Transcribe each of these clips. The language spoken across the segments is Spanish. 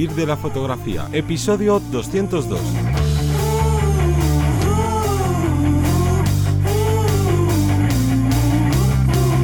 Vivir de la fotografía, episodio 202.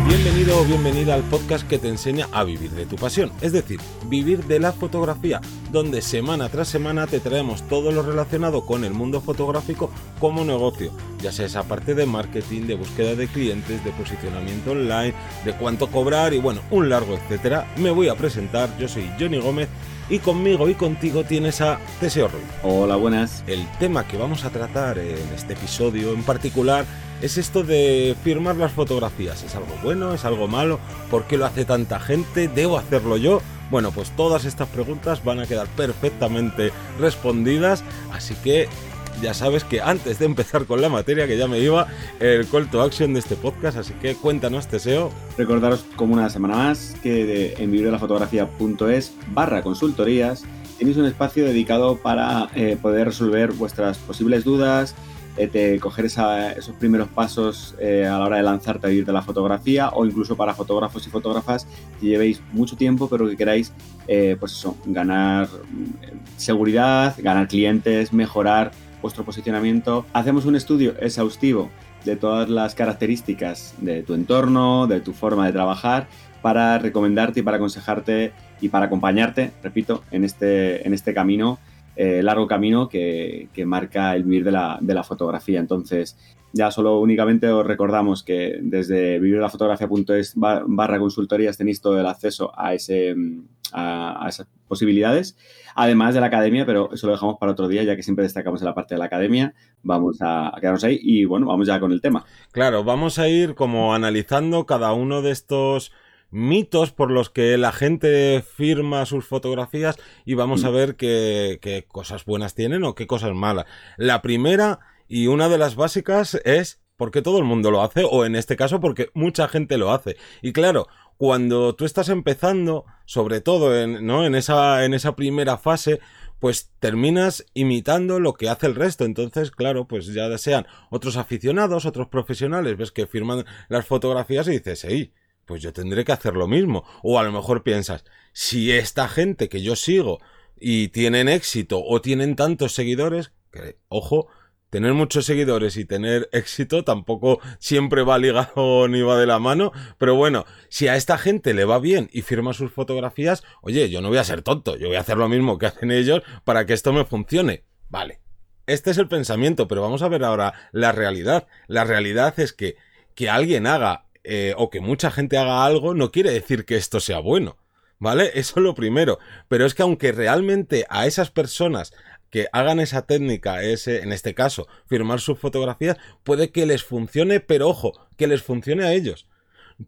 Bienvenido o bienvenida al podcast que te enseña a vivir de tu pasión, es decir, vivir de la fotografía, donde semana tras semana te traemos todo lo relacionado con el mundo fotográfico como negocio, ya sea esa parte de marketing, de búsqueda de clientes, de posicionamiento online, de cuánto cobrar y bueno, un largo etcétera. Me voy a presentar, yo soy Johnny Gómez y conmigo y contigo tienes a Teseo Ruiz. Hola, buenas. El tema que vamos a tratar en este episodio en particular es esto de firmar las fotografías. ¿Es algo bueno? ¿Es algo malo? ¿Por qué lo hace tanta gente? ¿Debo hacerlo yo? Bueno, pues todas estas preguntas van a quedar perfectamente respondidas, así que ya sabes que antes de empezar con la materia, que ya me iba, el call to action de este podcast, así que cuéntanos, Teseo. Recordaros como una semana más que en vivirdelafotografía.es barra consultorías tenéis un espacio dedicado para eh, poder resolver vuestras posibles dudas, de coger esos primeros pasos eh, a la hora de lanzarte a vivir de la fotografía o incluso para fotógrafos y fotógrafas que llevéis mucho tiempo pero que queráis eh, pues ganar mm, seguridad, ganar clientes, mejorar vuestro posicionamiento. Hacemos un estudio exhaustivo de todas las características de tu entorno, de tu forma de trabajar para recomendarte y para aconsejarte y para acompañarte, repito, en este, en este camino eh, largo camino que, marca el vivir de la, fotografía. Entonces, ya solo únicamente os recordamos que desde vivirdelafotografía.es barra consultorías tenéis todo el acceso a, ese, a, esas posibilidades, además de la academia, pero eso lo dejamos para otro día, ya que siempre destacamos en la parte de la academia. Vamos a, a quedarnos ahí y bueno, vamos ya con el tema. Claro, vamos a ir como analizando cada uno de estos mitos por los que la gente firma sus fotografías y vamos a mm. ver qué, cosas buenas tienen o qué cosas malas. La primera y una de las básicas es porque todo el mundo lo hace o en este caso porque mucha gente lo hace. Y claro, cuando tú estás empezando, sobre todo en, ¿no? en, esa, en esa primera fase, pues terminas imitando lo que hace el resto. Entonces, claro, pues ya sean otros aficionados, otros profesionales, ves que firman las fotografías y dices, hey, pues yo tendré que hacer lo mismo. O a lo mejor piensas, si esta gente que yo sigo y tienen éxito o tienen tantos seguidores, que, ojo, tener muchos seguidores y tener éxito tampoco siempre va ligado ni va de la mano, pero bueno, si a esta gente le va bien y firma sus fotografías, oye, yo no voy a ser tonto, yo voy a hacer lo mismo que hacen ellos para que esto me funcione. Vale. Este es el pensamiento, pero vamos a ver ahora la realidad. La realidad es que que alguien haga eh, o que mucha gente haga algo no quiere decir que esto sea bueno. ¿Vale? Eso es lo primero. Pero es que aunque realmente a esas personas que hagan esa técnica, ese, en este caso, firmar sus fotografías, puede que les funcione, pero ojo, que les funcione a ellos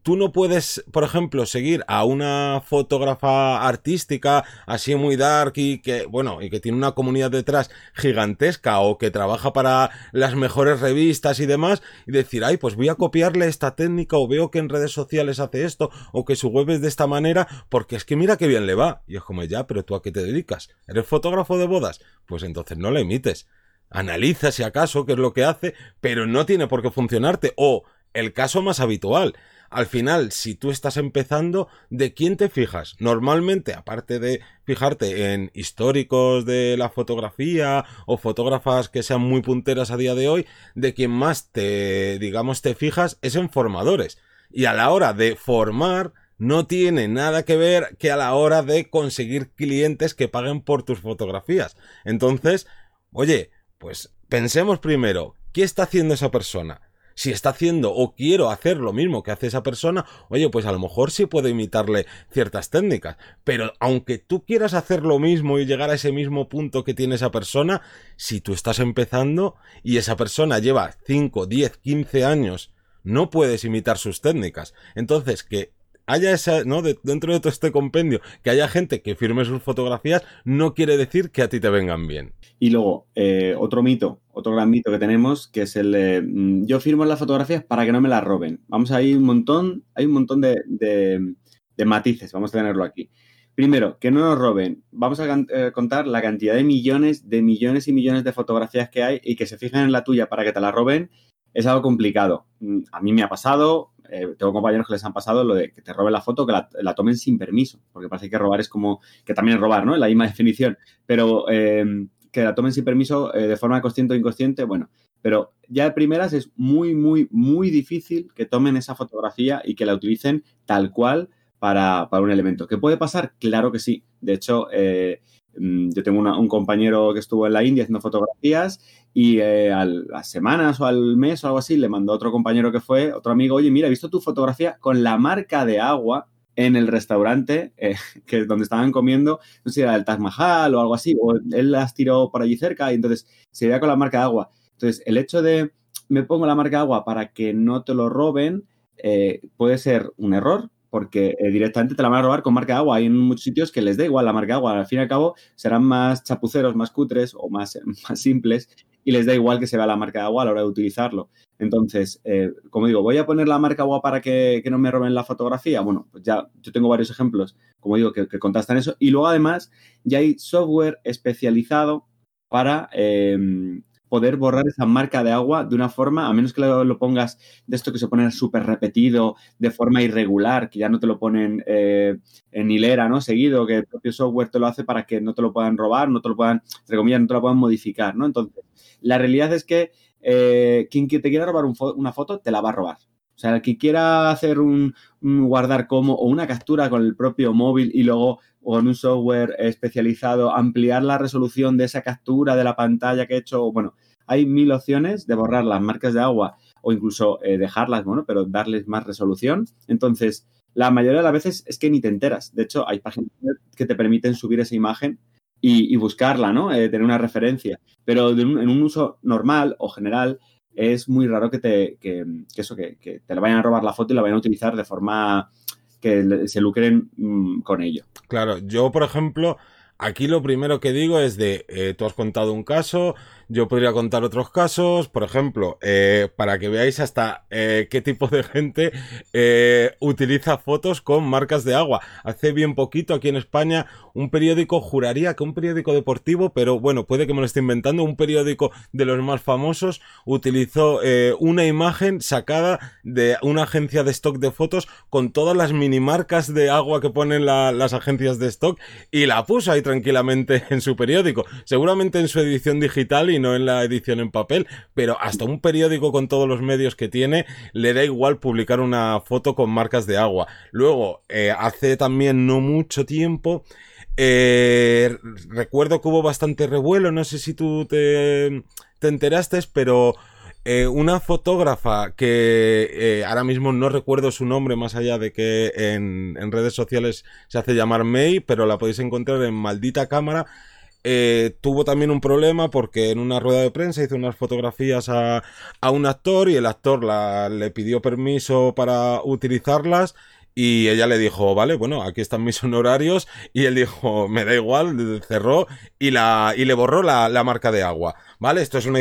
tú no puedes, por ejemplo, seguir a una fotógrafa artística así muy dark y que, bueno, y que tiene una comunidad detrás gigantesca o que trabaja para las mejores revistas y demás y decir, ay, pues voy a copiarle esta técnica o veo que en redes sociales hace esto o que su web es de esta manera porque es que mira qué bien le va. Y es como, ya, pero tú a qué te dedicas? ¿Eres fotógrafo de bodas? Pues entonces no le imites. Analiza si acaso qué es lo que hace, pero no tiene por qué funcionarte. O el caso más habitual, al final, si tú estás empezando, ¿de quién te fijas? Normalmente, aparte de fijarte en históricos de la fotografía o fotógrafas que sean muy punteras a día de hoy, de quien más te, digamos, te fijas es en formadores. Y a la hora de formar, no tiene nada que ver que a la hora de conseguir clientes que paguen por tus fotografías. Entonces, oye, pues pensemos primero, ¿qué está haciendo esa persona? Si está haciendo o quiero hacer lo mismo que hace esa persona, oye, pues a lo mejor sí puedo imitarle ciertas técnicas. Pero aunque tú quieras hacer lo mismo y llegar a ese mismo punto que tiene esa persona, si tú estás empezando y esa persona lleva 5, 10, 15 años, no puedes imitar sus técnicas. Entonces, que haya esa, ¿no? dentro de todo este compendio, que haya gente que firme sus fotografías, no quiere decir que a ti te vengan bien. Y luego, eh, otro mito, otro gran mito que tenemos, que es el mm, yo firmo las fotografías para que no me las roben. Vamos ir un montón, hay un montón de, de, matices, vamos a tenerlo aquí. Primero, que no nos roben. Vamos a eh, contar la cantidad de millones, de millones y millones de fotografías que hay y que se fijan en la tuya para que te la roben es algo complicado. Mm, a mí me ha pasado, eh, tengo compañeros que les han pasado lo de que te roben la foto, que la, tomen sin permiso, porque parece que robar es como, que también es robar, ¿no? La misma definición, pero eh, que la tomen sin permiso eh, de forma consciente o inconsciente, bueno, pero ya de primeras es muy, muy, muy difícil que tomen esa fotografía y que la utilicen tal cual para, para un elemento. ¿Qué puede pasar? Claro que sí. De hecho, mm, yo tengo un compañero que estuvo en la India haciendo fotografías y eh, a las semanas o al mes o algo así le mandó otro compañero que fue, otro amigo, oye, mira, he visto tu fotografía con la marca de agua en el restaurante eh, que donde estaban comiendo, no sé si era el Taj Mahal o algo así, o él las tiró por allí cerca y entonces se veía con la marca de agua. Entonces, el hecho de me pongo la marca de agua para que no te lo roben eh, puede ser un error, porque eh, directamente te la van a robar con marca de agua. Hay en muchos sitios que les da igual la marca de agua. Al fin y al cabo, serán más chapuceros, más cutres o más, más simples y les da igual que se vea la marca de agua a la hora de utilizarlo. Entonces, eh, como digo, ¿voy a poner la marca agua para que, no me roben la fotografía? Bueno, pues ya yo tengo varios ejemplos, como digo, que, que contrastan eso. Y luego, además, ya hay software especializado para poder borrar esa marca de agua de una forma, a menos que lo, pongas de esto que se pone súper repetido, de forma irregular, que ya no te lo ponen eh, en hilera, ¿no? Seguido, que el propio software te lo hace para que no te lo puedan robar, no te lo puedan, entre comillas, no te lo puedan modificar, ¿no? Entonces, la realidad es que eh, quien te quiera robar una foto, te la va a robar. O sea, el que quiera hacer un, guardar como o una captura con el propio móvil y luego con un software especializado ampliar la resolución de esa captura de la pantalla que he hecho, bueno, hay mil opciones de borrar las marcas de agua o incluso eh, dejarlas, bueno, pero darles más resolución. Entonces, la mayoría de las veces es que ni te enteras. De hecho, hay páginas que te permiten subir esa imagen y, buscarla, ¿no? Eh, tener una referencia. Pero en un uso normal o general, es muy raro que te, que, eso, que, te le vayan a robar la foto y la vayan a utilizar de forma que se lucren mm, con ello. Claro, yo, por ejemplo, aquí lo primero que digo es de, eh, tú has contado un caso, yo podría contar otros casos, por ejemplo, eh, para que veáis hasta eh, qué tipo de gente eh, utiliza fotos con marcas de agua. Hace bien poquito aquí en España un periódico, juraría que un periódico deportivo, pero bueno, puede que me lo esté inventando, un periódico de los más famosos utilizó una imagen sacada de una agencia de stock de fotos con todas las mini marcas de agua que ponen las agencias de stock y la puso ahí tranquilamente en su periódico. Seguramente en su edición digital y no en la edición en papel, pero hasta un periódico con todos los medios que tiene le da igual publicar una foto con marcas de agua. Luego, eh, hace también no mucho tiempo, eh, recuerdo que hubo bastante revuelo, no sé si tú te, te enteraste, pero eh, una fotógrafa que ahora mismo no recuerdo su nombre más allá de que en, en, redes sociales se hace llamar May, pero la podéis encontrar en Maldita Cámara, eh, tuvo también un problema porque en una rueda de prensa hizo unas fotografías a, un actor y el actor le pidió permiso para utilizarlas y ella le dijo, vale, bueno, aquí están mis honorarios y él dijo, me da igual, cerró y, la, y le borró la, la marca de agua, ¿vale? Esto es una,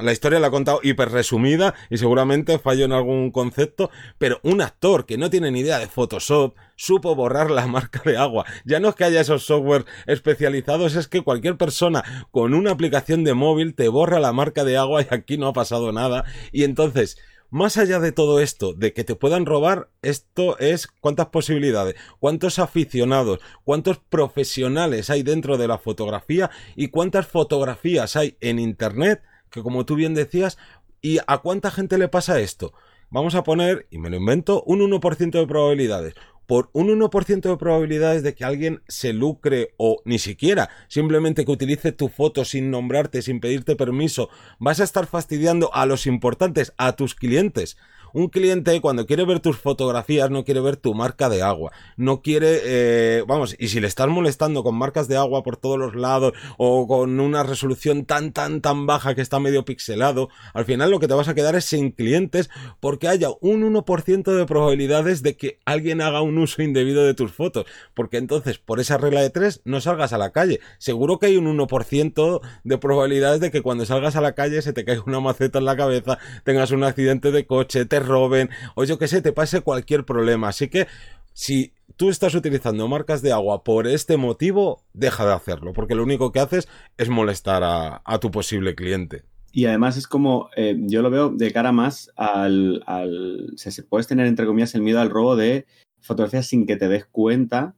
la historia la ha contado hiper resumida y seguramente falló en algún concepto, pero un actor que no tiene ni idea de Photoshop supo borrar la marca de agua. Ya no es que haya esos software especializados, es que cualquier persona con una aplicación de móvil te borra la marca de agua y aquí no ha pasado nada. Y entonces, más allá de todo esto, de que te puedan robar, esto es cuántas posibilidades, cuántos aficionados, cuántos profesionales hay dentro de la fotografía y cuántas fotografías hay en Internet que como tú bien decías, ¿y a cuánta gente le pasa esto? Vamos a poner, y me lo invento, un 1% de probabilidades. Por un 1% de probabilidades de que alguien se lucre o ni siquiera, simplemente que utilice tu foto sin nombrarte, sin pedirte permiso, vas a estar fastidiando a los importantes, a tus clientes. Un cliente cuando quiere ver tus fotografías no quiere ver tu marca de agua, no quiere, eh, vamos, y si le estás molestando con marcas de agua por todos los lados o con una resolución tan, tan, tan baja que está medio pixelado, al final lo que te vas a quedar es sin clientes porque haya un 1% de probabilidades de que alguien haga un uso indebido de tus fotos, porque entonces por esa regla de 3 no salgas a la calle. Seguro que hay un 1% de probabilidades de que cuando salgas a la calle se te caiga una maceta en la cabeza, tengas un accidente de coche, te roben o yo que sé, te pase cualquier problema. Así que si tú estás utilizando marcas de agua por este motivo, deja de hacerlo, porque lo único que haces es molestar a, tu posible cliente. Y además es como, eh, yo lo veo de cara más al, al se, puedes tener entre comillas el miedo al robo de fotografías sin que te des cuenta,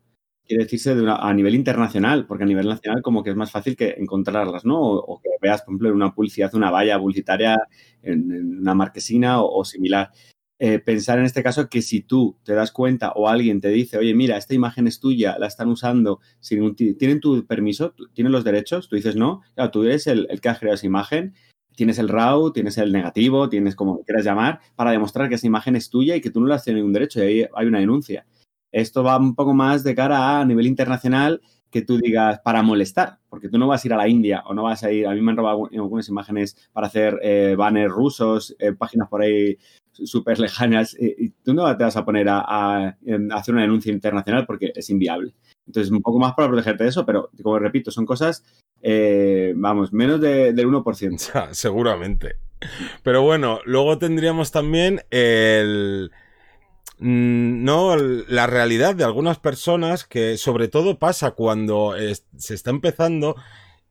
quiere decirse de a nivel internacional, porque a nivel nacional como que es más fácil que encontrarlas, ¿no? O, que veas, por ejemplo, en una publicidad, una valla publicitaria en, una marquesina o, similar. Eh, pensar en este caso que si tú te das cuenta o alguien te dice, oye, mira, esta imagen es tuya, la están usando, sin ¿tienen tu permiso? ¿Tienen los derechos? Tú dices no. Claro, tú eres el, que ha creado esa imagen tienes el RAW, tienes el negativo, tienes como quieras llamar, para demostrar que esa imagen es tuya y que tú no le has tenido ningún derecho y ahí hay una denuncia. Esto va un poco más de cara a, nivel internacional que tú digas para molestar, porque tú no vas a ir a la India o no vas a ir, a mí me han robado algunas imágenes para hacer eh, banners rusos, eh, páginas por ahí súper lejanas, y tú no te vas a poner a, hacer una denuncia internacional porque es inviable. Entonces, un poco más para protegerte de eso, pero como repito, son cosas eh, vamos, menos del 1%. seguramente. Pero bueno, luego tendríamos también el... Mm, no, la realidad de algunas personas que sobre todo pasa cuando se está empezando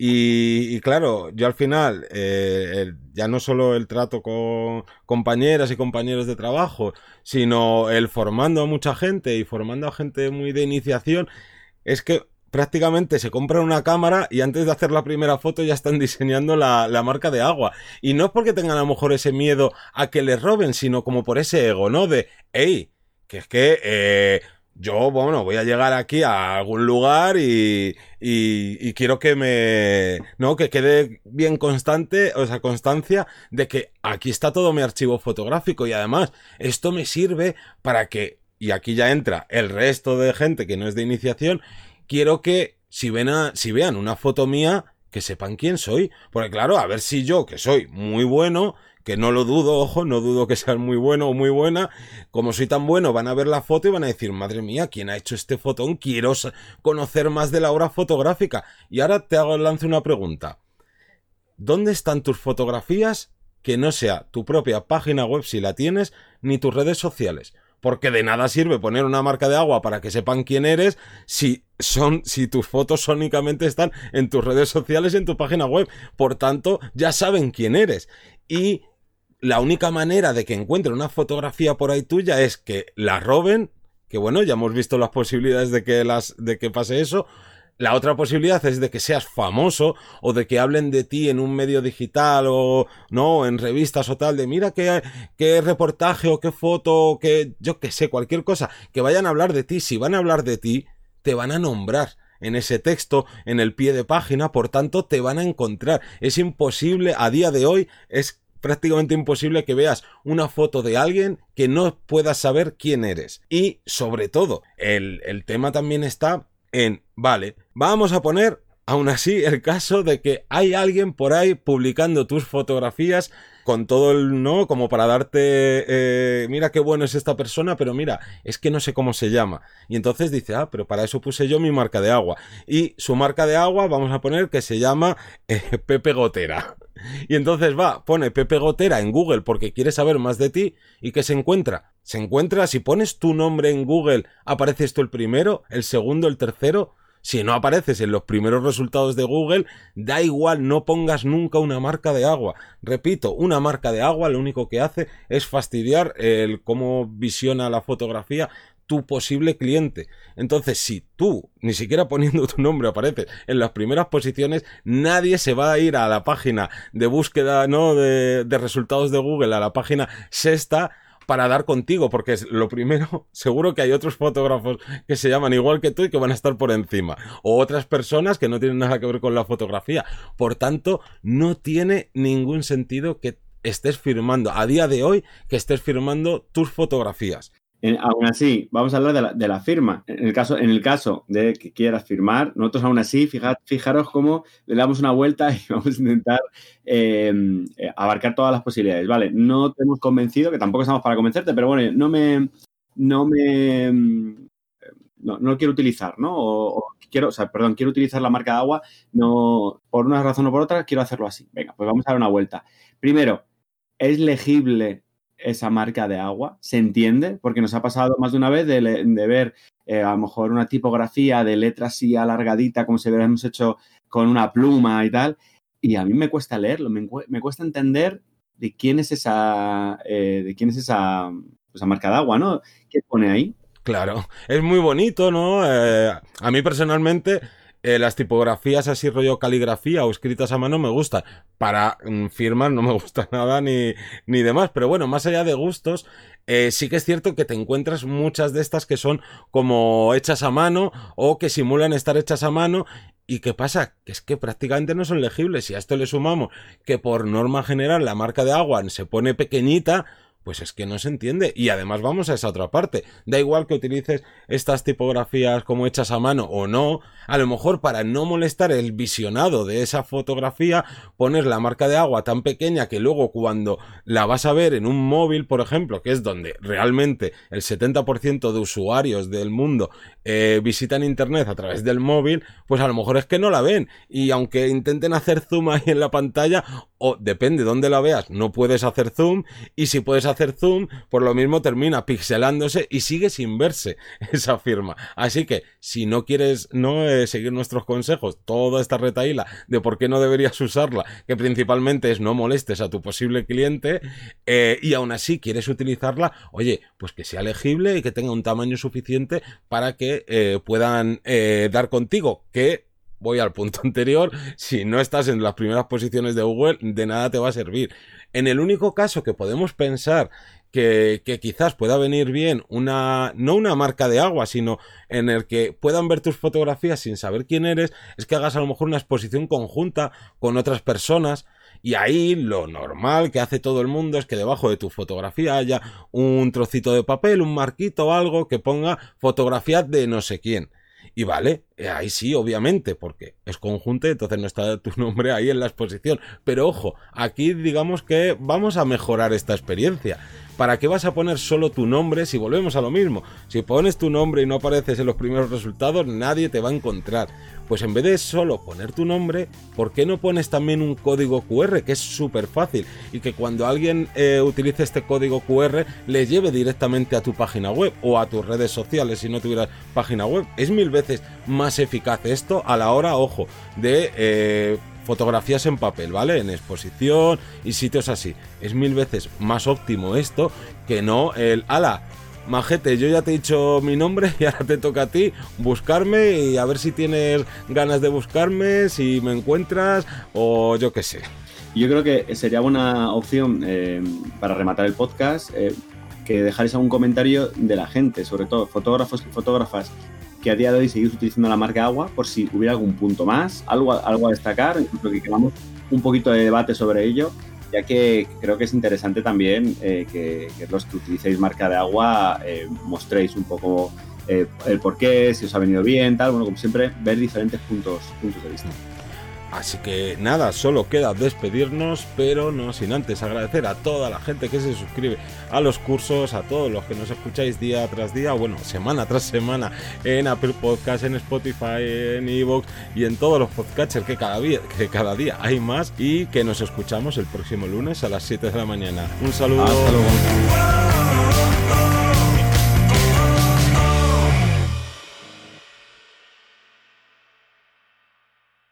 y, claro, yo al final, eh, ya no solo el trato con compañeras y compañeros de trabajo, sino el formando a mucha gente y formando a gente muy de iniciación, es que prácticamente se compran una cámara y antes de hacer la primera foto ya están diseñando la, marca de agua. Y no es porque tengan a lo mejor ese miedo a que les roben, sino como por ese ego, ¿no? De, hey, que es que eh, yo, bueno, voy a llegar aquí a algún lugar y, y, quiero que me, no, que quede bien constante, o sea, constancia de que aquí está todo mi archivo fotográfico y además esto me sirve para que, y aquí ya entra el resto de gente que no es de iniciación, quiero que si, ven a, si vean una foto mía, que sepan quién soy. Porque claro, a ver si yo, que soy muy bueno, que no lo dudo, ojo, no dudo que sea muy bueno o muy buena, como soy tan bueno, van a ver la foto y van a decir, madre mía, ¿quién ha hecho este fotón? Quiero conocer más de la obra fotográfica. Y ahora te hago, lance una pregunta. ¿Dónde están tus fotografías que no sea tu propia página web si la tienes, ni tus redes sociales? porque de nada sirve poner una marca de agua para que sepan quién eres si son si tus fotos únicamente están en tus redes sociales y en tu página web. Por tanto, ya saben quién eres. Y la única manera de que encuentren una fotografía por ahí tuya es que la roben, que bueno, ya hemos visto las posibilidades de que las de que pase eso, la otra posibilidad es de que seas famoso o de que hablen de ti en un medio digital o no, en revistas o tal, de mira qué, qué reportaje o qué foto o qué, yo qué sé, cualquier cosa, que vayan a hablar de ti. Si van a hablar de ti, te van a nombrar en ese texto, en el pie de página, por tanto te van a encontrar. Es imposible, a día de hoy, es prácticamente imposible que veas una foto de alguien que no puedas saber quién eres. Y sobre todo, el, el tema también está en, vale, vamos a poner aún así el caso de que hay alguien por ahí publicando tus fotografías con todo el no, como para darte, eh, mira qué bueno es esta persona, pero mira, es que no sé cómo se llama. Y entonces dice, ah, pero para eso puse yo mi marca de agua. Y su marca de agua, vamos a poner que se llama eh, Pepe Gotera. Y entonces va, pone Pepe Gotera en Google porque quiere saber más de ti y que se encuentra. Se encuentra, si pones tu nombre en Google, aparece esto el primero, el segundo, el tercero. Si no apareces en los primeros resultados de Google, da igual, no pongas nunca una marca de agua. Repito, una marca de agua lo único que hace es fastidiar el cómo visiona la fotografía tu posible cliente. Entonces, si tú, ni siquiera poniendo tu nombre, apareces en las primeras posiciones, nadie se va a ir a la página de búsqueda, ¿no? De, resultados de Google, a la página sexta, para dar contigo, porque es lo primero, seguro que hay otros fotógrafos que se llaman igual que tú y que van a estar por encima, o otras personas que no tienen nada que ver con la fotografía. Por tanto, no tiene ningún sentido que estés firmando, a día de hoy, que estés firmando tus fotografías aún así, vamos a hablar de la, firma. En el, caso, en el caso de que quieras firmar, nosotros aún así, fijaros cómo le damos una vuelta y vamos a intentar eh, abarcar todas las posibilidades. Vale, no te hemos convencido, que tampoco estamos para convencerte, pero bueno, no me. No me. No, lo quiero utilizar, ¿no? O, quiero, o sea, perdón, quiero utilizar la marca de agua, no, por una razón o por otra, quiero hacerlo así. Venga, pues vamos a dar una vuelta. Primero, ¿es legible esa marca de agua, se entiende, porque nos ha pasado más de una vez de, ver eh, a lo mejor una tipografía de letra así alargadita, como si hubiéramos hecho con una pluma y tal, y a mí me cuesta leerlo, me, cuesta entender de quién es esa, eh, de quién es esa, esa marca de agua, ¿no? ¿Qué pone ahí? Claro, es muy bonito, ¿no? Eh, a mí personalmente eh, las tipografías así rollo caligrafía o escritas a mano me gustan. Para mm, firmar no me gusta nada ni, ni demás. Pero bueno, más allá de gustos, eh, sí que es cierto que te encuentras muchas de estas que son como hechas a mano o que simulan estar hechas a mano. ¿Y qué pasa? Que es que prácticamente no son legibles. Y a esto le sumamos que por norma general la marca de agua se pone pequeñita, pues es que no se entiende. Y además vamos a esa otra parte. Da igual que utilices estas tipografías como hechas a mano o no. A lo mejor para no molestar el visionado de esa fotografía, pones la marca de agua tan pequeña que luego cuando la vas a ver en un móvil, por ejemplo, que es donde realmente el 70% de usuarios del mundo eh, visitan Internet a través del móvil, pues a lo mejor es que no la ven. Y aunque intenten hacer zoom ahí en la pantalla, o depende de dónde la veas, no puedes hacer zoom. Y si puedes hacer zoom, por lo mismo termina pixelándose y sigue sin verse esa firma. Así que si no quieres no eh, seguir nuestros consejos, toda esta retaíla de por qué no deberías usarla, que principalmente es no molestes a tu posible cliente, eh, y aún así quieres utilizarla, oye, pues que sea legible y que tenga un tamaño suficiente para que eh, puedan dar contigo, que voy al punto anterior, si no estás en las primeras posiciones de Google, de nada te va a servir. En el único caso que podemos pensar que, quizás pueda venir bien una, no una marca de agua, sino en el que puedan ver tus fotografías sin saber quién eres, es que hagas a lo mejor una exposición conjunta con otras personas. Y ahí lo normal que hace todo el mundo es que debajo de tu fotografía haya un trocito de papel, un marquito o algo que ponga fotografía de no sé quién. Y vale, eh, ahí sí, obviamente, porque es conjunto, entonces no está tu nombre ahí en la exposición. Pero ojo, aquí digamos que vamos a mejorar esta experiencia. ¿Para qué vas a poner solo tu nombre si volvemos a lo mismo? Si pones tu nombre y no apareces en los primeros resultados, nadie te va a encontrar. Pues en vez de solo poner tu nombre, ¿por qué no pones también un código QR que es súper fácil y que cuando alguien eh, utilice este código QR le lleve directamente a tu página web o a tus redes sociales si no tuvieras página web? Es mil veces más eficaz esto a la hora, ojo, de... Eh, fotografías en papel, ¿vale? En exposición y sitios así. Es mil veces más óptimo esto que no el ala. Majete, yo ya te he dicho mi nombre y ahora te toca a ti buscarme y a ver si tienes ganas de buscarme, si me encuentras o yo qué sé. Yo creo que sería una opción eh, para rematar el podcast eh, que dejarais algún comentario de la gente, sobre todo fotógrafos y fotógrafas que a día de hoy seguís utilizando la marca agua por si hubiera algún punto más, algo, algo a destacar, incluso que queramos un poquito de debate sobre ello, ya que creo que es interesante también eh, que, los que utilicéis marca de agua eh, mostréis un poco eh, el por qué, si os ha venido bien, tal, bueno, como siempre, ver diferentes puntos, puntos de vista. Así que nada, solo queda despedirnos, pero no sin antes agradecer a toda la gente que se suscribe a los cursos, a todos los que nos escucháis día tras día, bueno, semana tras semana en Apple Podcast, en Spotify, en Evox y en todos los podcasters que cada día, que cada día hay más y que nos escuchamos el próximo lunes a las 7 de la mañana. Un saludo. Hasta luego.